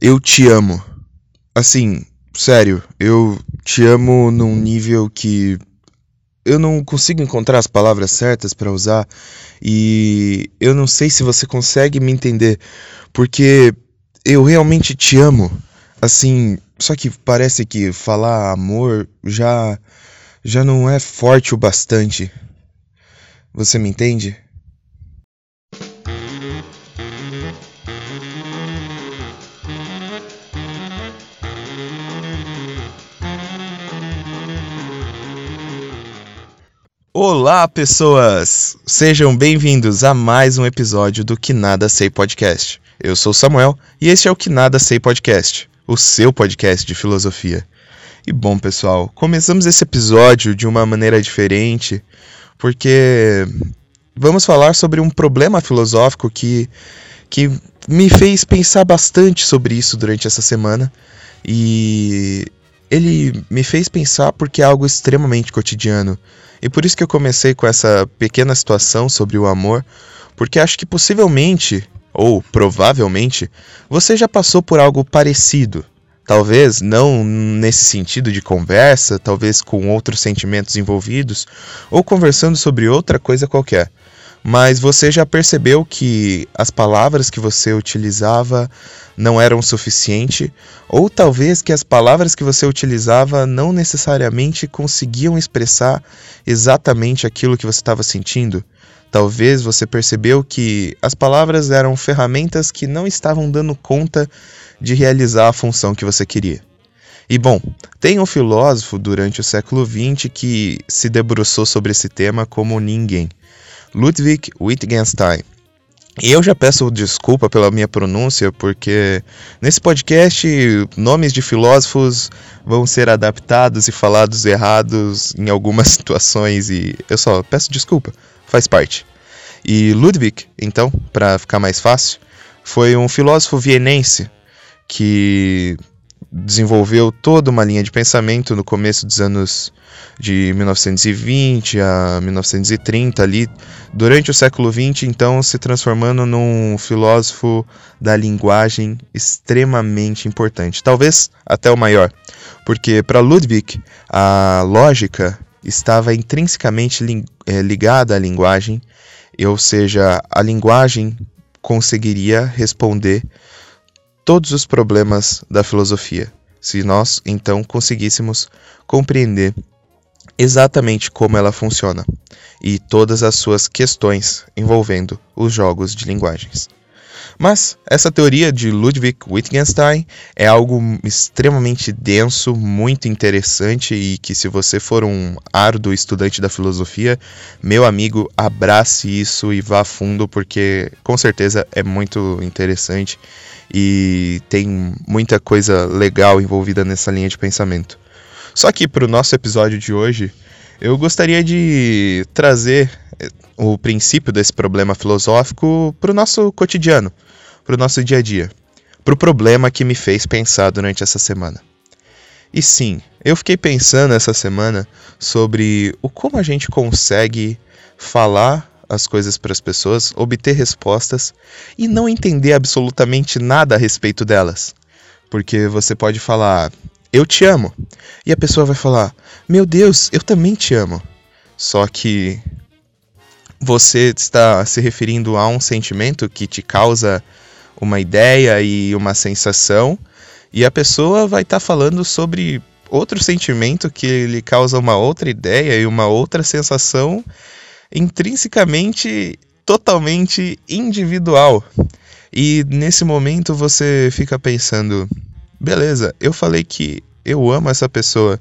Eu te amo. Assim, sério, eu te amo num nível que eu não consigo encontrar as palavras certas para usar e eu não sei se você consegue me entender, porque eu realmente te amo. Assim, só que parece que falar amor já já não é forte o bastante. Você me entende? Olá, pessoas! Sejam bem-vindos a mais um episódio do Que Nada Sei Podcast. Eu sou Samuel e este é o Que Nada Sei Podcast, o seu podcast de filosofia. E bom, pessoal, começamos esse episódio de uma maneira diferente, porque vamos falar sobre um problema filosófico que, que me fez pensar bastante sobre isso durante essa semana. E ele me fez pensar porque é algo extremamente cotidiano e por isso que eu comecei com essa pequena situação sobre o amor, porque acho que possivelmente, ou provavelmente, você já passou por algo parecido. Talvez não nesse sentido de conversa, talvez com outros sentimentos envolvidos, ou conversando sobre outra coisa qualquer. Mas você já percebeu que as palavras que você utilizava não eram suficiente, ou talvez que as palavras que você utilizava não necessariamente conseguiam expressar exatamente aquilo que você estava sentindo. Talvez você percebeu que as palavras eram ferramentas que não estavam dando conta de realizar a função que você queria. E bom, tem um filósofo durante o século XX que se debruçou sobre esse tema como ninguém, Ludwig Wittgenstein. E eu já peço desculpa pela minha pronúncia, porque nesse podcast nomes de filósofos vão ser adaptados e falados errados em algumas situações e eu só peço desculpa, faz parte. E Ludwig, então, para ficar mais fácil, foi um filósofo vienense que desenvolveu toda uma linha de pensamento no começo dos anos de 1920 a 1930 ali, durante o século 20, então se transformando num filósofo da linguagem extremamente importante, talvez até o maior, porque para Ludwig a lógica estava intrinsecamente eh, ligada à linguagem, ou seja, a linguagem conseguiria responder todos os problemas da filosofia, se nós então conseguíssemos compreender exatamente como ela funciona e todas as suas questões envolvendo os jogos de linguagens. Mas essa teoria de Ludwig Wittgenstein é algo extremamente denso, muito interessante e que se você for um árduo estudante da filosofia, meu amigo, abrace isso e vá fundo porque com certeza é muito interessante e tem muita coisa legal envolvida nessa linha de pensamento. Só que para o nosso episódio de hoje, eu gostaria de trazer eh, o princípio desse problema filosófico para o nosso cotidiano, para o nosso dia a dia, para o problema que me fez pensar durante essa semana. E sim, eu fiquei pensando essa semana sobre o como a gente consegue falar as coisas para as pessoas, obter respostas e não entender absolutamente nada a respeito delas. Porque você pode falar, eu te amo, e a pessoa vai falar, meu Deus, eu também te amo. Só que você está se referindo a um sentimento que te causa uma ideia e uma sensação, e a pessoa vai estar tá falando sobre outro sentimento que lhe causa uma outra ideia e uma outra sensação intrinsecamente totalmente individual. E nesse momento você fica pensando: beleza, eu falei que eu amo essa pessoa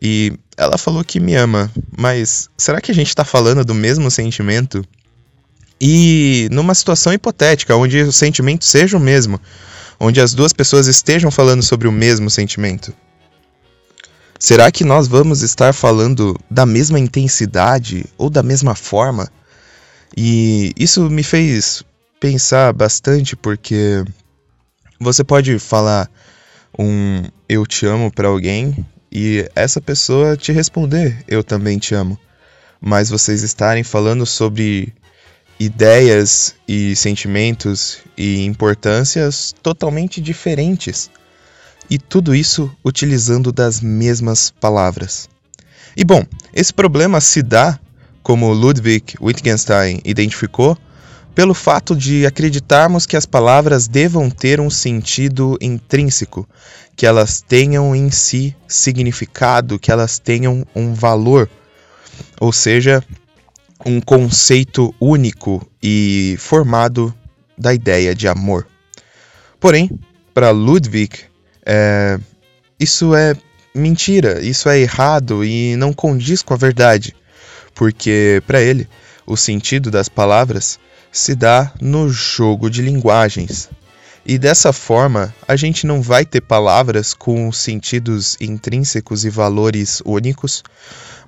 e ela falou que me ama, mas será que a gente está falando do mesmo sentimento? E numa situação hipotética, onde o sentimento seja o mesmo, onde as duas pessoas estejam falando sobre o mesmo sentimento, Será que nós vamos estar falando da mesma intensidade ou da mesma forma? E isso me fez pensar bastante porque você pode falar um eu te amo para alguém e essa pessoa te responder eu também te amo. Mas vocês estarem falando sobre ideias e sentimentos e importâncias totalmente diferentes. E tudo isso utilizando das mesmas palavras. E bom, esse problema se dá, como Ludwig Wittgenstein identificou, pelo fato de acreditarmos que as palavras devam ter um sentido intrínseco, que elas tenham em si significado, que elas tenham um valor, ou seja, um conceito único e formado da ideia de amor. Porém, para Ludwig, é, isso é mentira, isso é errado e não condiz com a verdade, porque para ele o sentido das palavras se dá no jogo de linguagens. E dessa forma, a gente não vai ter palavras com sentidos intrínsecos e valores únicos,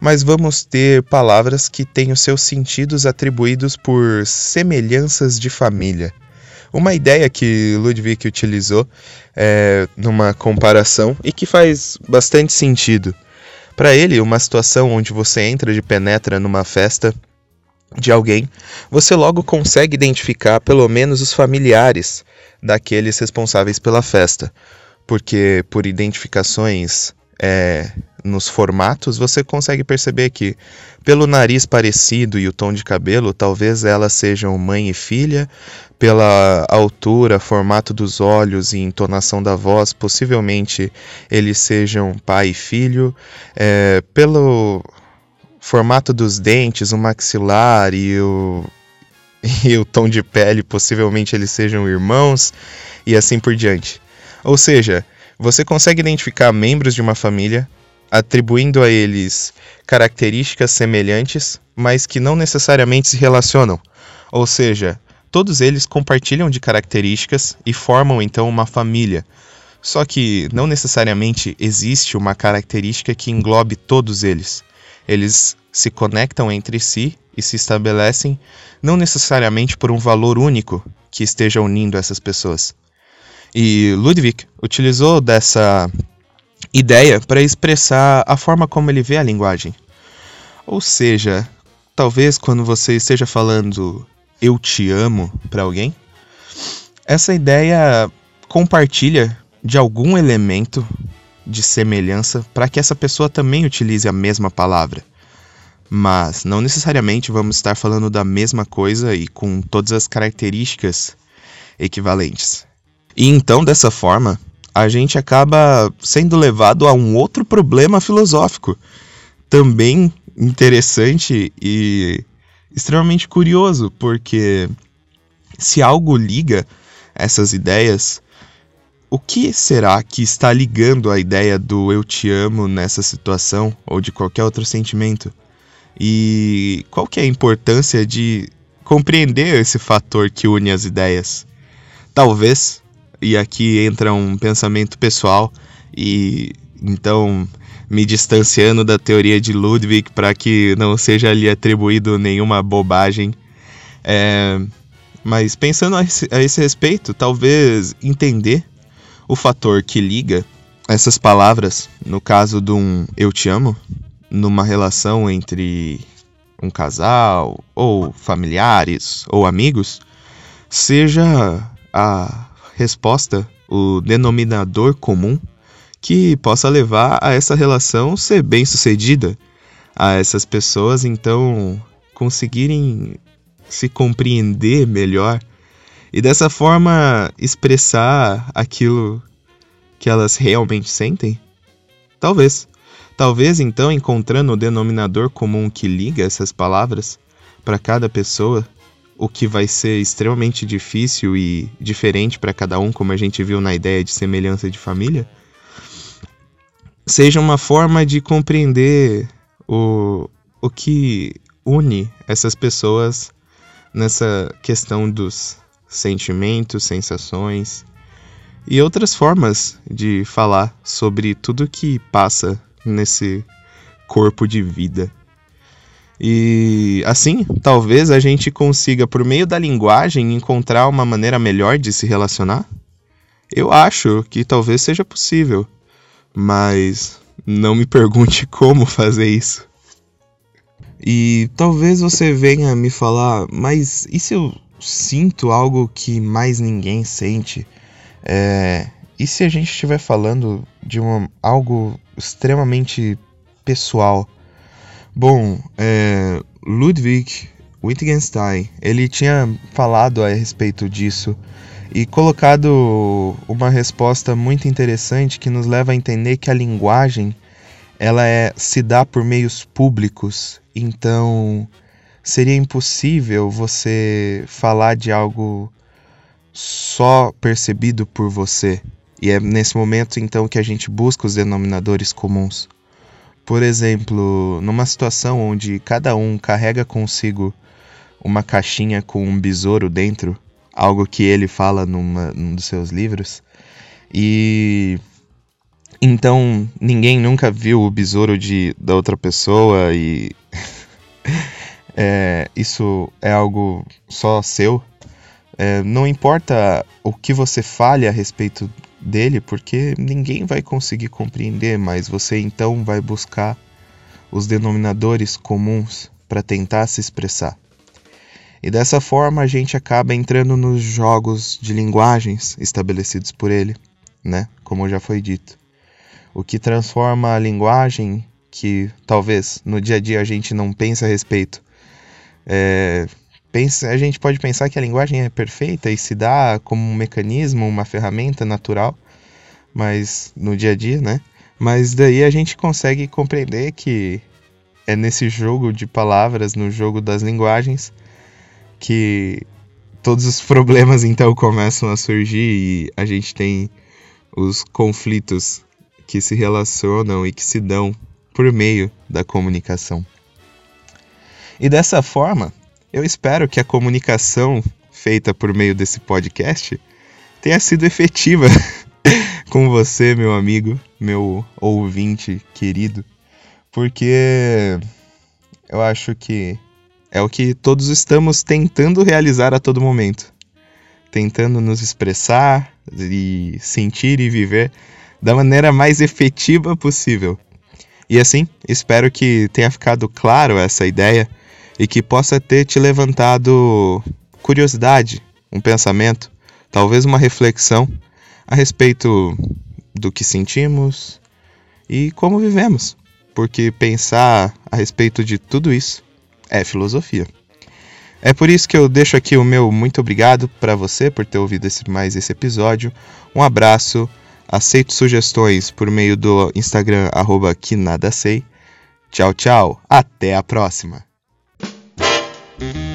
mas vamos ter palavras que têm os seus sentidos atribuídos por semelhanças de família. Uma ideia que Ludwig utilizou é, numa comparação e que faz bastante sentido. Para ele, uma situação onde você entra de penetra numa festa de alguém, você logo consegue identificar pelo menos os familiares daqueles responsáveis pela festa, porque por identificações é, nos formatos você consegue perceber que, pelo nariz parecido e o tom de cabelo, talvez elas sejam mãe e filha, pela altura, formato dos olhos e entonação da voz, possivelmente eles sejam pai e filho, é, pelo formato dos dentes, o maxilar e o, e o tom de pele, possivelmente eles sejam irmãos e assim por diante. Ou seja, você consegue identificar membros de uma família atribuindo a eles características semelhantes, mas que não necessariamente se relacionam. Ou seja, todos eles compartilham de características e formam então uma família. Só que não necessariamente existe uma característica que englobe todos eles. Eles se conectam entre si e se estabelecem não necessariamente por um valor único que esteja unindo essas pessoas. E Ludwig utilizou dessa ideia para expressar a forma como ele vê a linguagem. Ou seja, talvez quando você esteja falando eu te amo para alguém, essa ideia compartilha de algum elemento de semelhança para que essa pessoa também utilize a mesma palavra. Mas não necessariamente vamos estar falando da mesma coisa e com todas as características equivalentes. E então, dessa forma, a gente acaba sendo levado a um outro problema filosófico, também interessante e extremamente curioso, porque se algo liga essas ideias, o que será que está ligando a ideia do eu te amo nessa situação ou de qualquer outro sentimento? E qual que é a importância de compreender esse fator que une as ideias? Talvez, e aqui entra um pensamento pessoal e então me distanciando da teoria de Ludwig para que não seja lhe atribuído nenhuma bobagem. É, mas pensando a esse, a esse respeito, talvez entender o fator que liga essas palavras, no caso de um eu te amo, numa relação entre um casal, ou familiares, ou amigos, seja a resposta, o denominador comum que possa levar a essa relação ser bem sucedida, a essas pessoas então conseguirem se compreender melhor e dessa forma expressar aquilo que elas realmente sentem? Talvez. Talvez então encontrando o denominador comum que liga essas palavras para cada pessoa, o que vai ser extremamente difícil e diferente para cada um, como a gente viu na ideia de semelhança de família, seja uma forma de compreender o, o que une essas pessoas nessa questão dos sentimentos, sensações e outras formas de falar sobre tudo que passa nesse corpo de vida. E assim, talvez a gente consiga, por meio da linguagem, encontrar uma maneira melhor de se relacionar? Eu acho que talvez seja possível, mas não me pergunte como fazer isso. E talvez você venha me falar, mas e se eu sinto algo que mais ninguém sente? É, e se a gente estiver falando de uma, algo extremamente pessoal? Bom, é, Ludwig Wittgenstein, ele tinha falado a respeito disso e colocado uma resposta muito interessante que nos leva a entender que a linguagem ela é se dá por meios públicos, então seria impossível você falar de algo só percebido por você. E é nesse momento então que a gente busca os denominadores comuns. Por exemplo, numa situação onde cada um carrega consigo uma caixinha com um besouro dentro, algo que ele fala numa, num dos seus livros. E então ninguém nunca viu o besouro de, da outra pessoa e é, isso é algo só seu. É, não importa o que você fale a respeito dele, porque ninguém vai conseguir compreender, mas você então vai buscar os denominadores comuns para tentar se expressar. E dessa forma a gente acaba entrando nos jogos de linguagens estabelecidos por ele, né? Como já foi dito. O que transforma a linguagem que talvez no dia a dia a gente não pense a respeito. É, pensa, a gente pode pensar que a linguagem é perfeita e se dá como um mecanismo, uma ferramenta natural, mas no dia a dia, né? Mas daí a gente consegue compreender que é nesse jogo de palavras, no jogo das linguagens, que todos os problemas então começam a surgir e a gente tem os conflitos que se relacionam e que se dão por meio da comunicação. E dessa forma, eu espero que a comunicação feita por meio desse podcast tenha sido efetiva com você, meu amigo, meu ouvinte querido, porque eu acho que é o que todos estamos tentando realizar a todo momento. Tentando nos expressar e sentir e viver da maneira mais efetiva possível. E assim, espero que tenha ficado claro essa ideia e que possa ter te levantado curiosidade, um pensamento, talvez uma reflexão a respeito do que sentimos e como vivemos. Porque pensar a respeito de tudo isso é filosofia. É por isso que eu deixo aqui o meu muito obrigado para você por ter ouvido esse, mais esse episódio. Um abraço, aceito sugestões por meio do Instagram arroba que nada sei. Tchau, tchau, até a próxima. Mm-hmm.